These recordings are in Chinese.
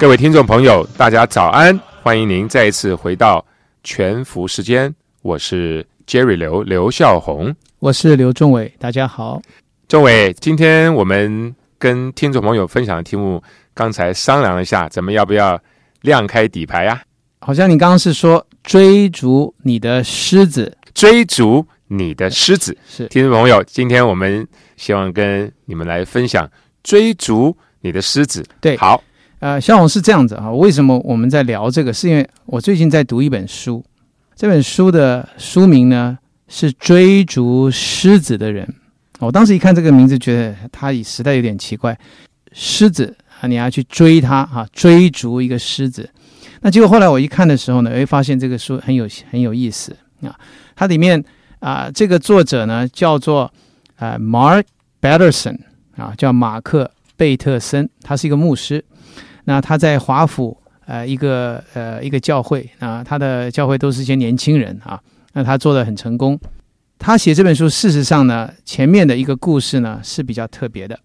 各位听众朋友，大家早安！欢迎您再一次回到全福时间，我是 Jerry 刘刘孝宏，我是刘仲伟，大家好。仲伟，今天我们跟听众朋友分享的题目，刚才商量了一下，咱们要不要亮开底牌呀？好像你刚刚是说追逐你的狮子，追逐你的狮子是听众朋友，今天我们希望跟你们来分享追逐你的狮子。对好，呃，小红是这样子啊。为什么我们在聊这个？是因为我最近在读一本书，这本书的书名呢是《追逐狮子的人》。我当时一看这个名字，觉得它实在有点奇怪。狮子啊，你要去追它啊，追逐一个狮子。那结果后来我一看的时候呢，哎发现这个书很有很有意思啊。它里面啊，这个作者呢叫做啊 Mark Batterson 啊，叫马克贝特森，他是一个牧师。那他在华府呃一个呃一个教会啊，他的教会都是一些年轻人啊。那他做的很成功。他写这本书，事实上呢，前面的一个故事呢是比较特别的。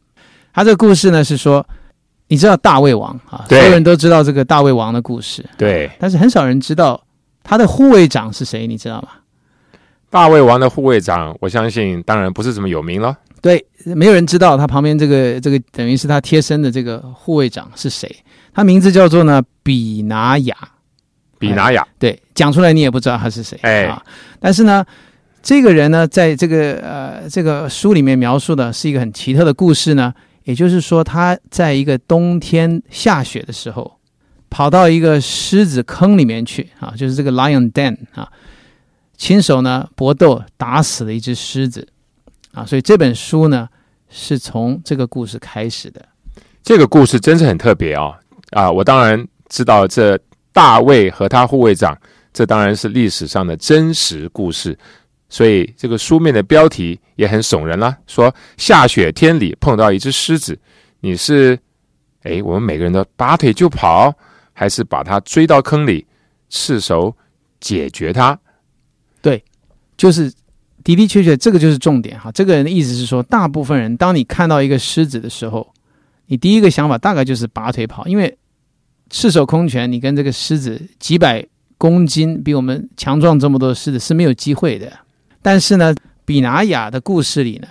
他这个故事呢是说。你知道大胃王啊？所有人都知道这个大胃王的故事。对，但是很少人知道他的护卫长是谁，你知道吗？大胃王的护卫长，我相信当然不是这么有名了。对，没有人知道他旁边这个这个等于是他贴身的这个护卫长是谁。他名字叫做呢比拿雅。比拿雅，对，讲出来你也不知道他是谁。哎啊，但是呢，这个人呢，在这个呃这个书里面描述的是一个很奇特的故事呢。也就是说，他在一个冬天下雪的时候，跑到一个狮子坑里面去啊，就是这个 lion den 啊，亲手呢搏斗打死了一只狮子啊，所以这本书呢是从这个故事开始的。这个故事真是很特别啊啊！我当然知道这大卫和他护卫长，这当然是历史上的真实故事。所以这个书面的标题也很耸人啦，说下雪天里碰到一只狮子，你是哎，我们每个人都拔腿就跑，还是把它追到坑里，赤手解决它？对，就是的的确确，这个就是重点哈。这个人的意思是说，大部分人，当你看到一个狮子的时候，你第一个想法大概就是拔腿跑，因为赤手空拳，你跟这个狮子几百公斤比我们强壮这么多的狮子是没有机会的。但是呢，比拿雅的故事里呢，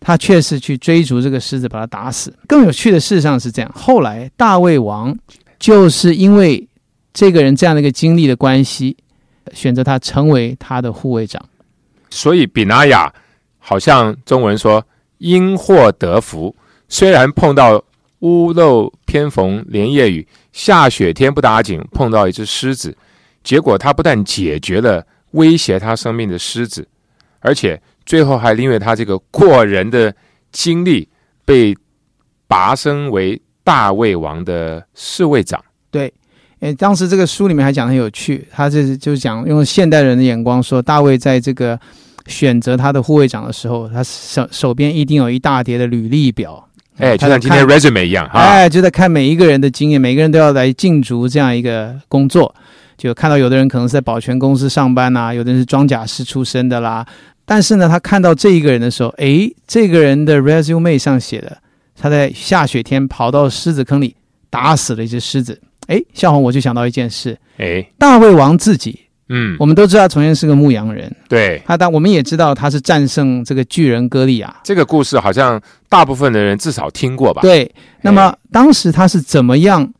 他却是去追逐这个狮子，把他打死。更有趣的事实上是这样：后来大卫王就是因为这个人这样的一个经历的关系，选择他成为他的护卫长。所以比那雅好像中文说因祸得福，虽然碰到屋漏偏逢连夜雨，下雪天不打紧，碰到一只狮子，结果他不但解决了威胁他生命的狮子。而且最后还因为他这个过人的经历，被拔升为大卫王的侍卫长。对，诶，当时这个书里面还讲很有趣，他这就讲用现代人的眼光说，大卫在这个选择他的护卫长的时候，他手手边一定有一大叠的履历表，哎，就像今天 resume 一样哈，哎，就在看每一个人的经验，每个人都要来竞逐这样一个工作。就看到有的人可能是在保全公司上班呐，有的人是装甲师出身的啦。但是呢，他看到这一个人的时候，诶，这个人的 resume 上写的，他在下雪天跑到狮子坑里打死了一只狮子。诶，笑红，我就想到一件事，哎，大卫王自己，嗯，我们都知道从前是个牧羊人，对，他当我们也知道他是战胜这个巨人歌利亚。这个故事好像大部分的人至少听过吧？对。那么当时他是怎么样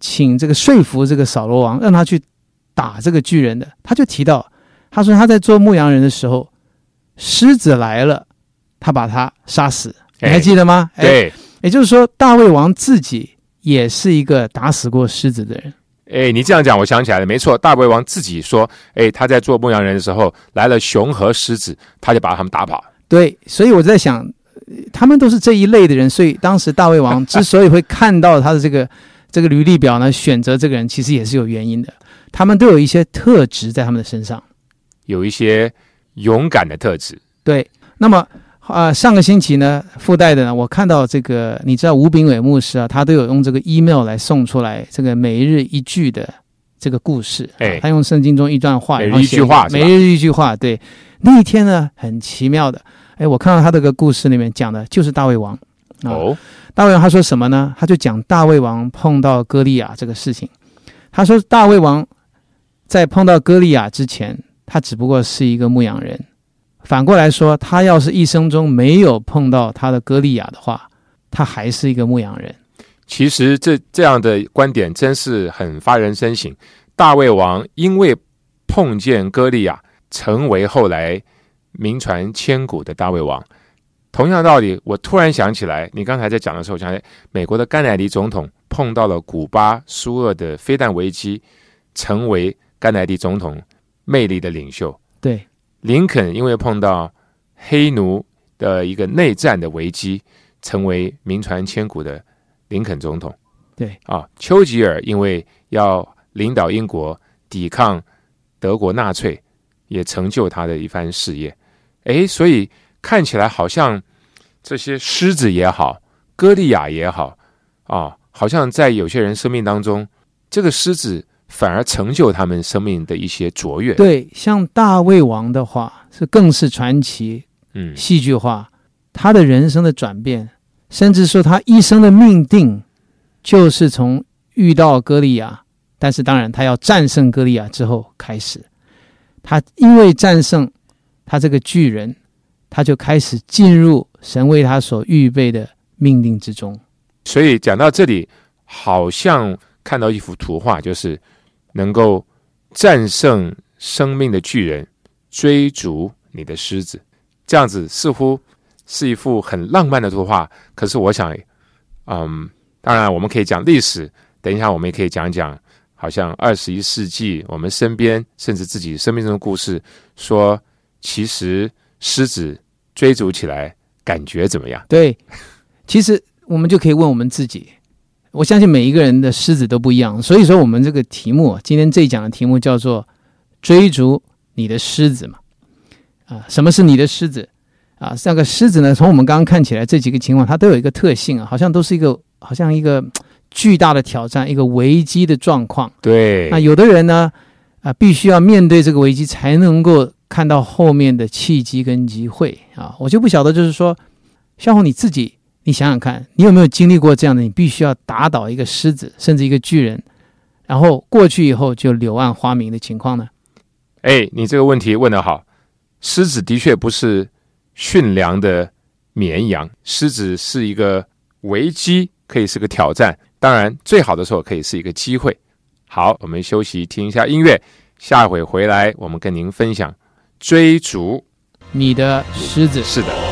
请这个说服这个扫罗王让他去打这个巨人的？他就提到，他说他在做牧羊人的时候。狮子来了，他把他杀死，你还记得吗？对，也就是说，大卫王自己也是一个打死过狮子的人。哎，你这样讲，我想起来了，没错，大胃王自己说，哎，他在做牧羊人的时候，来了熊和狮子，他就把他们打跑。对，所以我在想，他们都是这一类的人，所以当时大胃王之所以会看到他的这个这个履历表呢，选择这个人其实也是有原因的，他们都有一些特质在他们的身上。有一些勇敢的特质。对，那么啊、上个星期呢，附带的呢，我看到这个，你知道吴炳伟牧师啊，他都有用这个 email 来送出来这个每日一句的这个故事。他用圣经中一段话，每日然后一句话每日一句话。对，那一天呢，很奇妙的，哎，我看到他这个故事里面讲的就是大卫王。啊哦，大卫王他说什么呢？他就讲大卫王碰到歌利亚这个事情。他说大卫王在碰到歌利亚之前，他只不过是一个牧羊人。反过来说，他要是一生中没有碰到他的歌利亚的话，他还是一个牧羊人。其实这这样的观点真是很发人深省。大卫王因为碰见歌利亚，成为后来名传千古的大卫王。同样道理，我突然想起来，你刚才在讲的时候，想起来美国的甘乃迪总统碰到了古巴苏俄的飞弹危机，成为甘乃迪总统魅力的领袖。对，林肯因为碰到黑奴的一个内战的危机，成为名传千古的林肯总统。对啊，丘吉尔因为要领导英国抵抗德国纳粹，也成就他的一番事业。诶，所以看起来好像这些狮子也好，歌利亚也好啊，好像在有些人生命当中，这个狮子反而成就他们生命的一些卓越。对，像大卫王的话，是更是传奇、嗯，戏剧化。他的人生的转变，甚至说他一生的命定，就是从遇到歌利亚，但是当然他要战胜歌利亚之后开始。他因为战胜他这个巨人，他就开始进入神为他所预备的命定之中。所以讲到这里，好像看到一幅图画，就是能够战胜生命的巨人，追逐你的狮子，这样子似乎是一幅很浪漫的图画。可是我想，嗯，当然我们可以讲历史，等一下我们也可以讲讲，好像二十一世纪我们身边甚至自己生命中的故事，说其实狮子追逐起来感觉怎么样？对，其实我们就可以问我们自己。我相信每一个人的狮子都不一样，所以说我们这个题目，今天这一讲的题目叫做“追逐你的狮子”嘛。啊，什么是你的狮子？啊，这个狮子呢，从我们刚刚看起来这几个情况，它都有一个特性啊，好像都是一个好像一个巨大的挑战，一个危机的状况。对，那有的人呢，啊，必须要面对这个危机，才能够看到后面的契机跟机会啊。我就不晓得，就是说，肖红你自己，你想想看，你有没有经历过这样的？你必须要打倒一个狮子，甚至一个巨人，然后过去以后就柳暗花明的情况呢？哎，你这个问题问得好。狮子的确不是驯良的绵羊，狮子是一个危机，可以是个挑战。当然，最好的时候可以是一个机会。好，我们休息听一下音乐，下一回回来我们跟您分享追逐。你的狮子是的，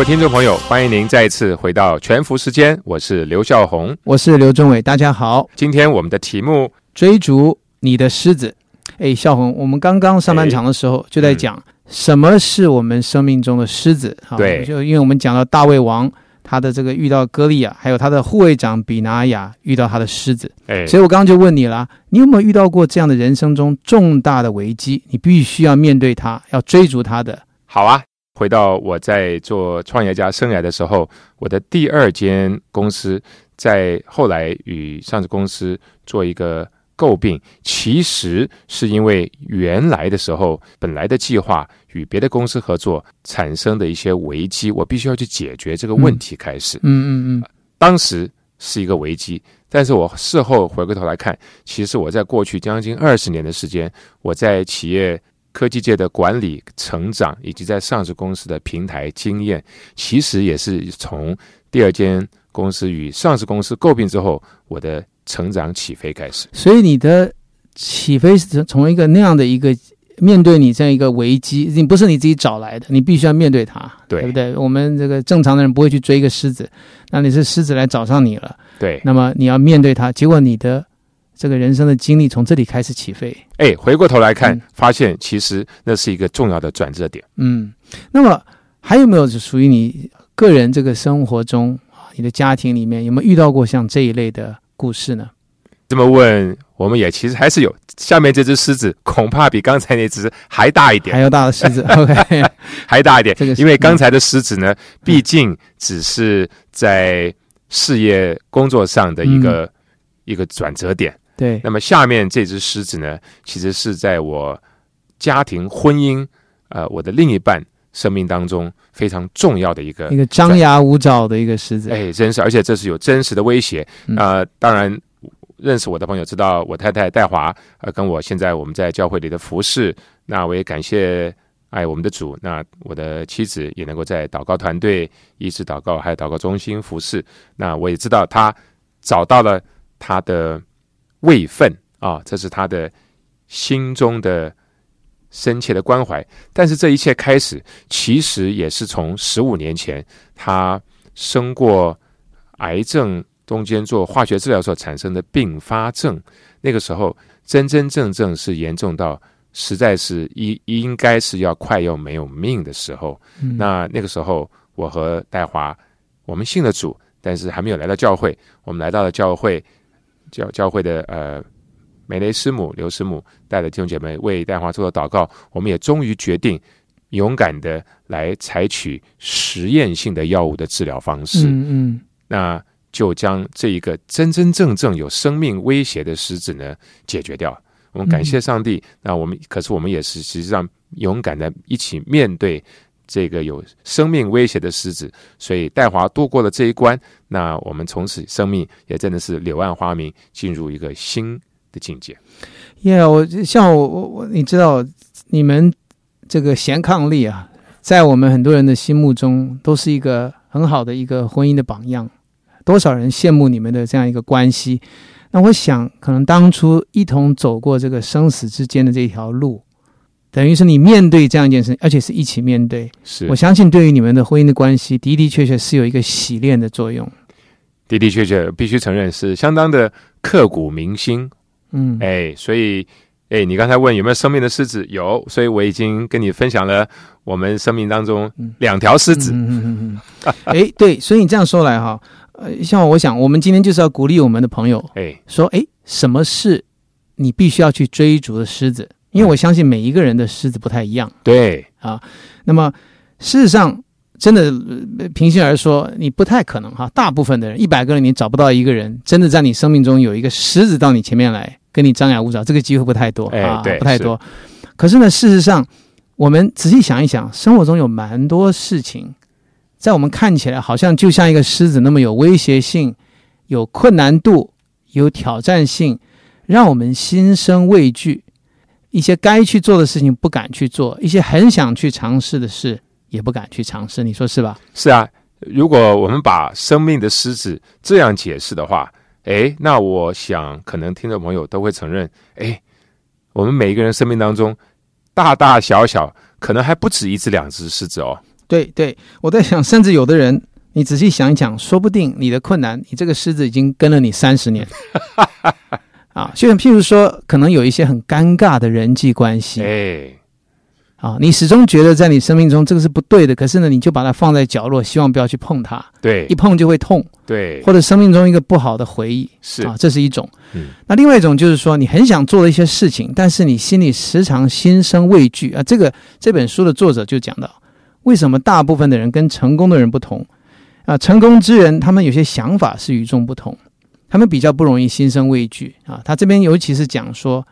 位听众朋友，欢迎您再一次回到全福时间，我是刘孝红。我是刘忠伟，大家好，今天我们的题目追逐你的狮子。哎，笑红，我们刚刚上半场的时候就在讲什么是我们生命中的狮子啊？对就因为我们讲到大卫王他的这个遇到歌利亚，还有他的护卫长比拿雅遇到他的狮子，哎，所以我刚刚就问你了，你有没有遇到过这样的人生中重大的危机？你必须要面对它，要追逐它的。好啊，回到我在做创业家生涯的时候，我的第二间公司在后来与上市公司做一个诟病，其实是因为原来的时候本来的计划与别的公司合作产生的一些危机，我必须要去解决这个问题开始。嗯嗯嗯，当时是一个危机。但是我事后回过头来看，其实我在过去将近二十年的时间，我在企业科技界的管理成长，以及在上市公司的平台经验，其实也是从第二间公司与上市公司诟病之后，我的成长起飞开始。所以你的起飞是从一个那样的一个面对你这样一个危机，你不是你自己找来的，你必须要面对它，对不对？我们这个正常的人不会去追一个狮子，那你是狮子来找上你了，对，那么你要面对它，结果你的这个人生的经历从这里开始起飞，哎，回过头来看，嗯发现其实那是一个重要的转折点。嗯，那么还有没有是属于你个人这个生活中啊，你的家庭里面有没有遇到过像这一类的故事呢？这么问，我们也其实还是有。下面这只狮子恐怕比刚才那只还大一点还，要大的狮子，OK，还大一点这个。是因为刚才的狮子呢，毕竟只是在事业工作上的一个、一个转折点。对，那么下面这只狮子呢，其实是在我家庭、婚姻，呃，我的另一半生命当中非常重要的一个一个张牙舞爪的一个狮子，哎，真是，而且这是有真实的威胁。嗯呃，当然，认识我的朋友知道我太太戴华，呃，跟我现在我们在教会里的服饰，那我也感谢爱我们的主。那我的妻子也能够在祷告团队、医治祷告还有祷告中心服侍。那我也知道她找到了她的位分啊，这是他的心中的深切的关怀。但是这一切开始，其实也是从十五年前他生过癌症中间做化学治疗所产生的并发症，那个时候真真正正是严重到实在是应应该是要快要没有命的时候。嗯那那个时候，我和戴华我们信了主，但是还没有来到教会。我们来到了教会，教教会的呃美雷师母、刘师母带着弟兄姐妹为戴华做了祷告，我们也终于决定勇敢的来采取实验性的药物的治疗方式。嗯嗯那就将这一个真真正正有生命威胁的狮子呢解决掉。我们感谢上帝，那我们可是我们也是实际上勇敢的一起面对这个有生命威胁的狮子，所以戴华度过了这一关，那我们从此生命也真的是柳暗花明，进入一个新的境界。耶我像我我我，你知道你们这个贤伉俪啊，在我们很多人的心目中都是一个很好的一个婚姻的榜样，多少人羡慕你们的这样一个关系。那我想，可能当初一同走过这个生死之间的这条路，等于是你面对这样一件事，而且是一起面对。是我相信，对于你们的婚姻的关系，的的确确是有一个洗练的作用。的的确确必须承认是相当的刻骨铭心。嗯，哎，所以。哎，你刚才问有没有生命的狮子？有，所以我已经跟你分享了我们生命当中两条狮子。嗯嗯嗯嗯。哎，对，所以你这样说来哈，呃，像我想，我们今天就是要鼓励我们的朋友哎，说，哎，什么是你必须要去追逐的狮子？因为我相信每一个人的狮子不太一样。对啊，那么事实上，真的呃平心而说，你不太可能哈。大部分的人，一百个人你找不到一个人真的在你生命中有一个狮子到你前面来跟你张牙舞爪，这个机会不太多哎啊，对不太多。可是呢，事实上，我们仔细想一想，生活中有蛮多事情，在我们看起来好像就像一个狮子那么有威胁性、有困难度、有挑战性，让我们心生畏惧。一些该去做的事情不敢去做，一些很想去尝试的事也不敢去尝试，你说是吧？是啊。如果我们把生命的狮子这样解释的话，哎，那我想可能听众朋友都会承认，哎，我们每一个人生命当中，大大小小可能还不止一只两只狮子哦。对对，我在想，甚至有的人，你仔细想一想，说不定你的困难，你这个狮子已经跟了你三十年。啊，就像譬如说，可能有一些很尴尬的人际关系。哎，啊，你始终觉得在你生命中这个是不对的，可是呢，你就把它放在角落，希望不要去碰它，对。一碰就会痛，对，或者生命中一个不好的回忆。是。啊，这是一种。嗯。那另外一种就是说，你很想做的一些事情，但是你心里时常心生畏惧。啊。这个这本书的作者就讲到，为什么大部分的人跟成功的人不同？啊？成功之人他们有些想法是与众不同，他们比较不容易心生畏惧啊。他这边尤其是讲说，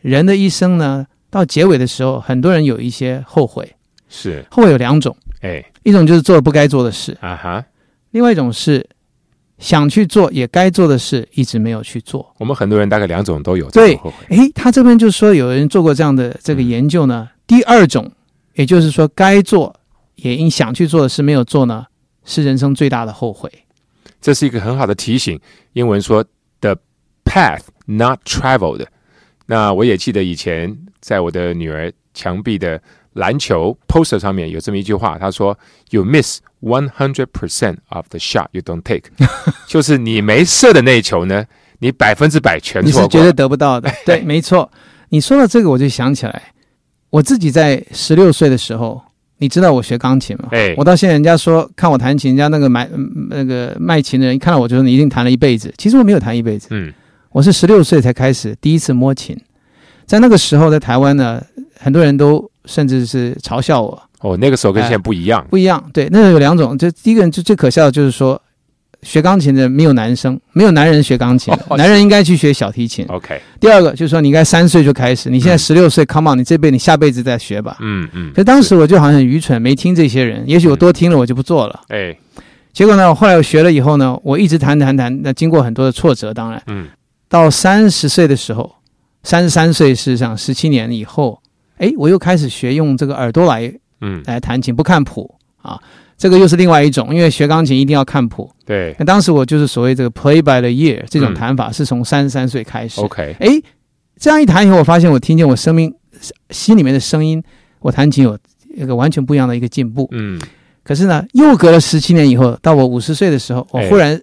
人的一生呢，到结尾的时候，很多人有一些后悔，是，后悔有两种，哎，一种就是做了不该做的事，啊哈，另外一种是想去做也该做的事一直没有去做。我们很多人大概两种都有，对后悔。诶，他这边就说有人做过这样的这个研究呢。第二种，也就是说该做也应想去做的事没有做呢，是人生最大的后悔。这是一个很好的提醒。英文说 “the path not traveled”。那我也记得以前在我的女儿墙壁的篮球 poster 上面有这么一句话，他说：“You miss one hundred percent of the shot you don't take。”就是你没射的那一球呢，你百分之百全错过。你是绝对得不到的。对，没错。你说到这个，我就想起来，我自己在十六岁的时候，你知道我学钢琴吗？哎我到现在人家说看我弹琴，人家那个买嗯那个卖琴的人一看到我就说你一定弹了一辈子。其实我没有弹一辈子，嗯，我是十六岁才开始第一次摸琴。在那个时候，在台湾呢，很多人都甚至是嘲笑我，哦，那个时候跟现在不一样。不一样。对，那有两种，就第一个人就最可笑的就是说，学钢琴的没有男生，没有男人学钢琴男人应该去学小提琴。OK，第二个就是说，你应该三岁就开始，你现在十六岁，come on，你这辈你下辈子再学吧。嗯嗯。可是当时我就好像很愚蠢，没听这些人。也许我多听了，我就不做了。哎，结果呢，我后来我学了以后呢，我一直弹弹弹。那经过很多的挫折，当然嗯到三十岁的时候，三十三岁，事实上十七年以后，哎，我又开始学用这个耳朵来嗯，来弹琴，不看谱啊。这个又是另外一种，因为学钢琴一定要看谱。对那当时我就是所谓这个 play by the year 这种嗯弹法，是从三十三岁开始。，OK，哎，这样一弹以后，我发现我听见我生命心里面的声音，我弹琴有一个完全不一样的一个进步。嗯可是呢，又隔了十七年以后，到我五十岁的时候，我哎忽然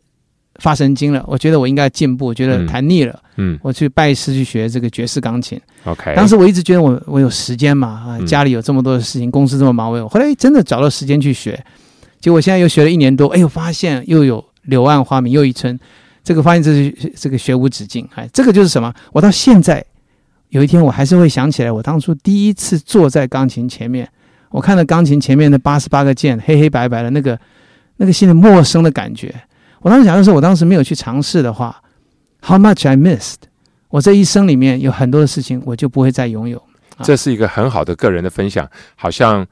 发神经了，我觉得我应该进步，我觉得嗯弹腻了，嗯我去拜师去学这个爵士钢琴。，OK，当时我一直觉得我我有时间嘛，啊，嗯家里有这么多的事情，公司这么忙，我有后来真的找到时间去学，结果现在又学了一年多，哎呦，发现又有柳暗花明又一村，这个发现这是这个学无止境，哎，这个就是什么？我到现在有一天我还是会想起来，我当初第一次坐在钢琴前面，我看到钢琴前面的八十八个键，黑黑白白的那个那个心里陌生的感觉。我当时想的是，我当时没有去尝试的话，How much I missed。我这一生里面有很多的事情，我就不会再拥有。这是一个很好的个人的分享，好像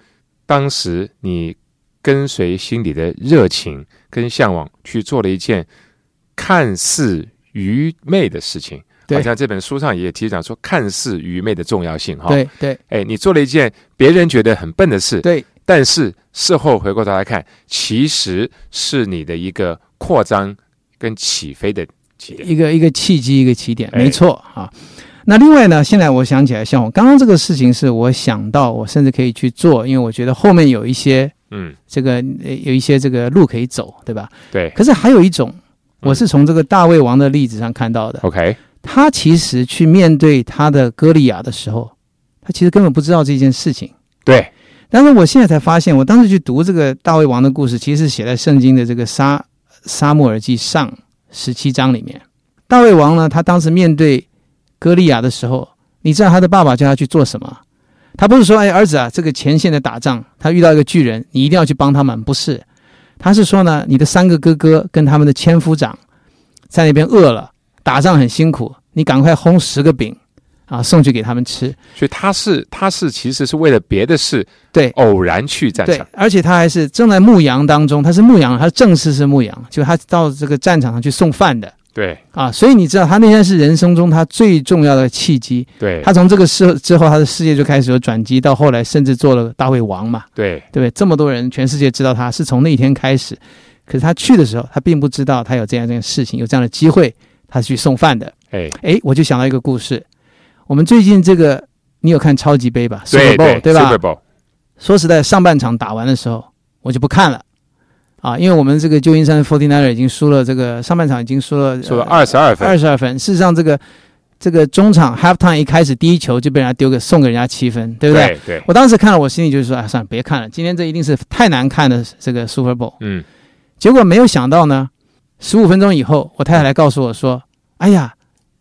当时你跟随心里的热情跟向往去做了一件看似愚昧的事情。对好像这本书上也提讲说，看似愚昧的重要性哈。，对对哎，你做了一件别人觉得很笨的事，对但是事后回过头来看，其实是你的一个扩张跟起飞的起点。一个一个契机，一个起点，哎没错啊。那另外呢，现在我想起来，像我刚刚这个事情，是我想到我甚至可以去做，因为我觉得后面有一些嗯，这个呃有一些这个路可以走，对吧？对可是还有一种，嗯我是从这个大卫王的例子上看到的，，OK，他其实去面对他的歌利亚的时候，他其实根本不知道这件事情。对，但是我现在才发现，我当时去读这个大卫王的故事，其实是写在圣经的这个撒撒母耳记上十七章里面。大卫王呢，他当时面对歌利亚的时候，你知道他的爸爸叫他去做什么？他不是说，哎，儿子啊，这个前线的打仗，他遇到一个巨人，你一定要去帮他们，不是？他是说呢，你的三个哥哥跟他们的千夫长在那边饿了，打仗很辛苦，你赶快烘十个饼啊，送去给他们吃。所以他是他是其实是为了别的事对，偶然去战对场。，而且他还是正在牧羊当中，他是牧羊，他正式是牧羊，就他到这个战场上去送饭的对啊，所以你知道他那天是人生中他最重要的契机。对他从这个事之后，他的事业就开始有转机，到后来甚至做了大胃王嘛，对对不对？这么多人，全世界知道他是从那一天开始，可是他去的时候，他并不知道他有这样一件事情，有这样的机会，他是去送饭的。哎诶，我就想到一个故事，我们最近这个你有看超级杯吧对？Super Bowl 对吧 Super Bowl 说实在，上半场打完的时候，我就不看了啊，因为我们这个旧金山 Forty Niner 已经输了，这个上半场已经输了输了二十二分，二十二分。事实上，这个这个中场 half time 一开始第一球就被人家丢给送给人家七分，对不对？对对，我当时看了，我心里就是说，啊，算了，别看了，今天这一定是太难看的这个 Super Bowl。嗯结果没有想到呢，十五分钟以后，我太太来告诉我说：“哎呀，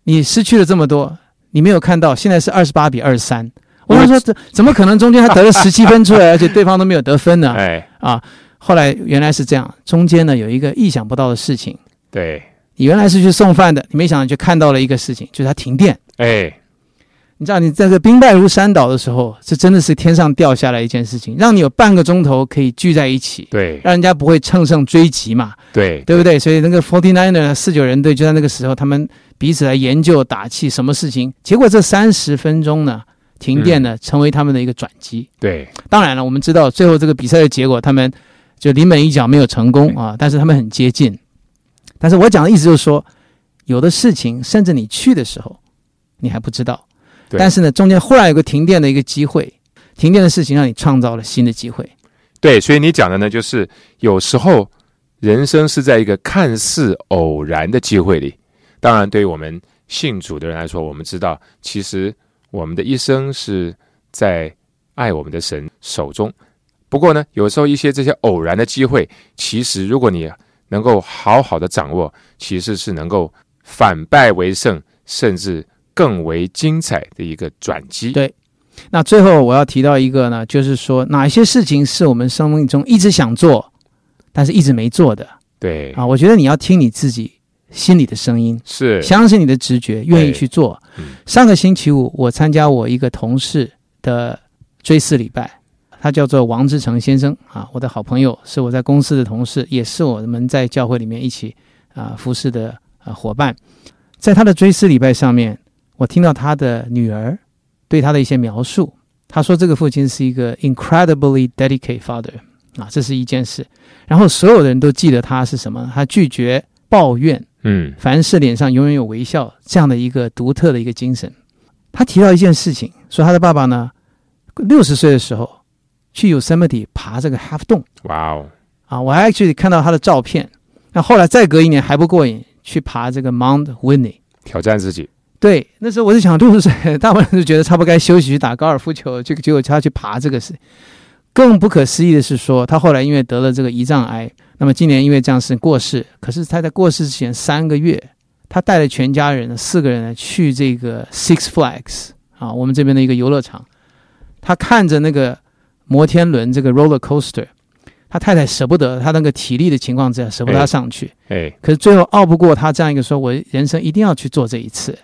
你失去了这么多，你没有看到，现在是二十八比二十三。”我想说，怎怎么可能中间他得了 十七分出来，而且对方都没有得分呢？哎啊，后来原来是这样，中间呢有一个意想不到的事情，对你原来是去送饭的，你没想到就看到了一个事情，就是他停电。哎你知道，你这个兵败如山倒的时候，这真的是天上掉下来一件事情，让你有半个钟头可以聚在一起，对让人家不会乘胜追击嘛，对对不对？所以那个 Forty Niner 四九人队就在那个时候，他们彼此来研究打气，什么事情？结果这三十分钟呢，停电呢，成为他们的一个转机。对当然了，我们知道最后这个比赛的结果，他们就临门一脚没有成功啊，但是他们很接近。但是我讲的意思就是说，有的事情甚至你去的时候，你还不知道，对但是呢，中间忽然有个停电的一个机会，停电的事情让你创造了新的机会。对，所以你讲的呢，就是有时候人生是在一个看似偶然的机会里。当然，对于我们信主的人来说，我们知道，其实我们的一生是在爱我们的神手中。不过呢，有时候一些这些偶然的机会，其实如果你能够好好的掌握，其实是能够反败为胜，甚至更为精彩的一个转机。对那最后我要提到一个呢，就是说哪一些事情是我们生命中一直想做，但是一直没做的对，啊？我觉得你要听你自己心里的声音，是，相信你的直觉，愿意去做嗯。上个星期五，我参加我一个同事的追思礼拜，他叫做王志成先生啊，我的好朋友，是我在公司的同事，也是我们在教会里面一起啊服侍的啊伙伴。在他的追思礼拜上面，我听到他的女儿对他的一些描述。他说这个父亲是一个 incredibly dedicated father 啊，这是一件事。然后所有的人都记得他是什么？他拒绝抱怨，嗯凡事脸上永远有微笑，这样的一个独特的一个精神。他提到一件事情，说他的爸爸呢，六十岁的时候去 Yosemite 爬这个 Half 洞哇哦，啊，我还 actually 看到他的照片。那后来再隔一年还不过瘾，去爬这个 Mount Whitney。挑战自己，对，那时候我就想，六十岁，大部分人就觉得差不多该休息去打高尔夫球，这个结果他去爬这个事。更不可思议的是说，他后来因为得了这个胰脏癌，那么今年因为这样事过世。可是他在过世之前三个月，他带了全家人四个人呢去这个 Six Flags 啊，我们这边的一个游乐场。他看着那个摩天轮这个 roller coaster，他太太舍不得，他那个体力的情况之下舍不得他哎上去。哎，可是最后拗不过他这样一个说，我人生一定要去做这一次。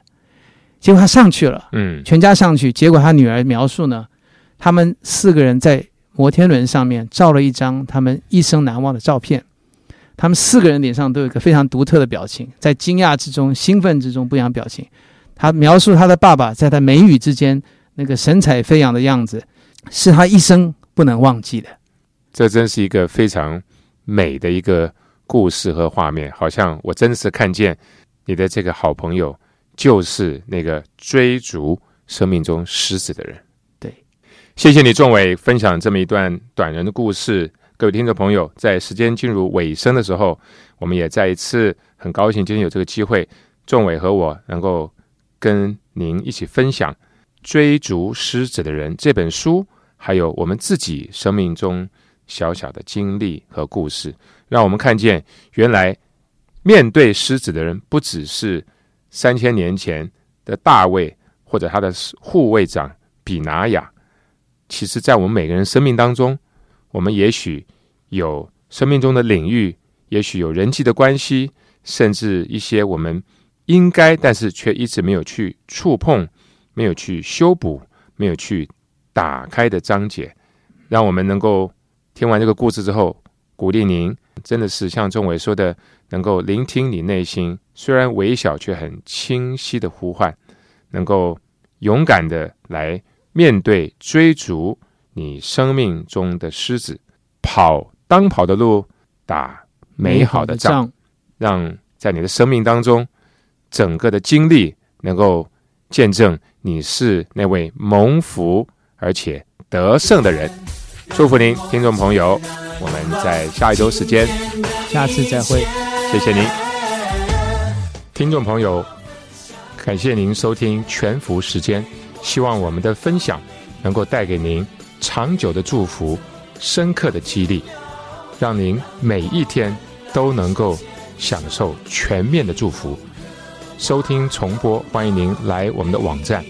结果他上去了，嗯，全家上去，结果他女儿描述呢，他们四个人在摩天轮上面照了一张他们一生难忘的照片。他们四个人脸上都有一个非常独特的表情，在惊讶之中、兴奋之中不一样表情。他描述他的爸爸在他眉宇之间那个神采飞扬的样子，是他一生不能忘记的。这真是一个非常美的一个故事和画面，好像我真的是看见你的这个好朋友，就是那个追逐生命中狮子的人。对，谢谢你，仲伟分享这么一段短人的故事。各位听众朋友，在时间进入尾声的时候，我们也再一次很高兴今天有这个机会，仲伟和我能够跟您一起分享《追逐狮子的人》这本书，还有我们自己生命中小小的经历和故事，让我们看见原来面对狮子的人，不只是三千年前的大卫或者他的护卫长比拿雅，其实在我们每个人生命当中，我们也许有生命中的领域，也许有人际的关系，甚至一些我们应该但是却一直没有去触碰、没有去修补、没有去打开的章节，让我们能够听完这个故事之后，鼓励您，真的是像钟伟说的，能够聆听你内心虽然微小却很清晰的呼唤，能够勇敢的来面对追逐你生命中的狮子，跑当跑的路，打美好的仗，让在你的生命当中，整个的经历能够见证你是那位蒙福而且得胜的人。祝福您，听众朋友，我们在下一周时间，下次再会。谢谢您，听众朋友，感谢您收听全福时间，希望我们的分享能够带给您长久的祝福、深刻的激励，让您每一天都能够享受全面的祝福。收听重播，欢迎您来我们的网站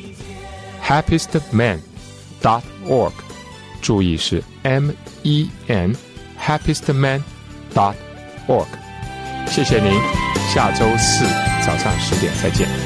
happiestman.org，注意是 M E N happiestman dot org。谢谢您，下周四早上十点再见。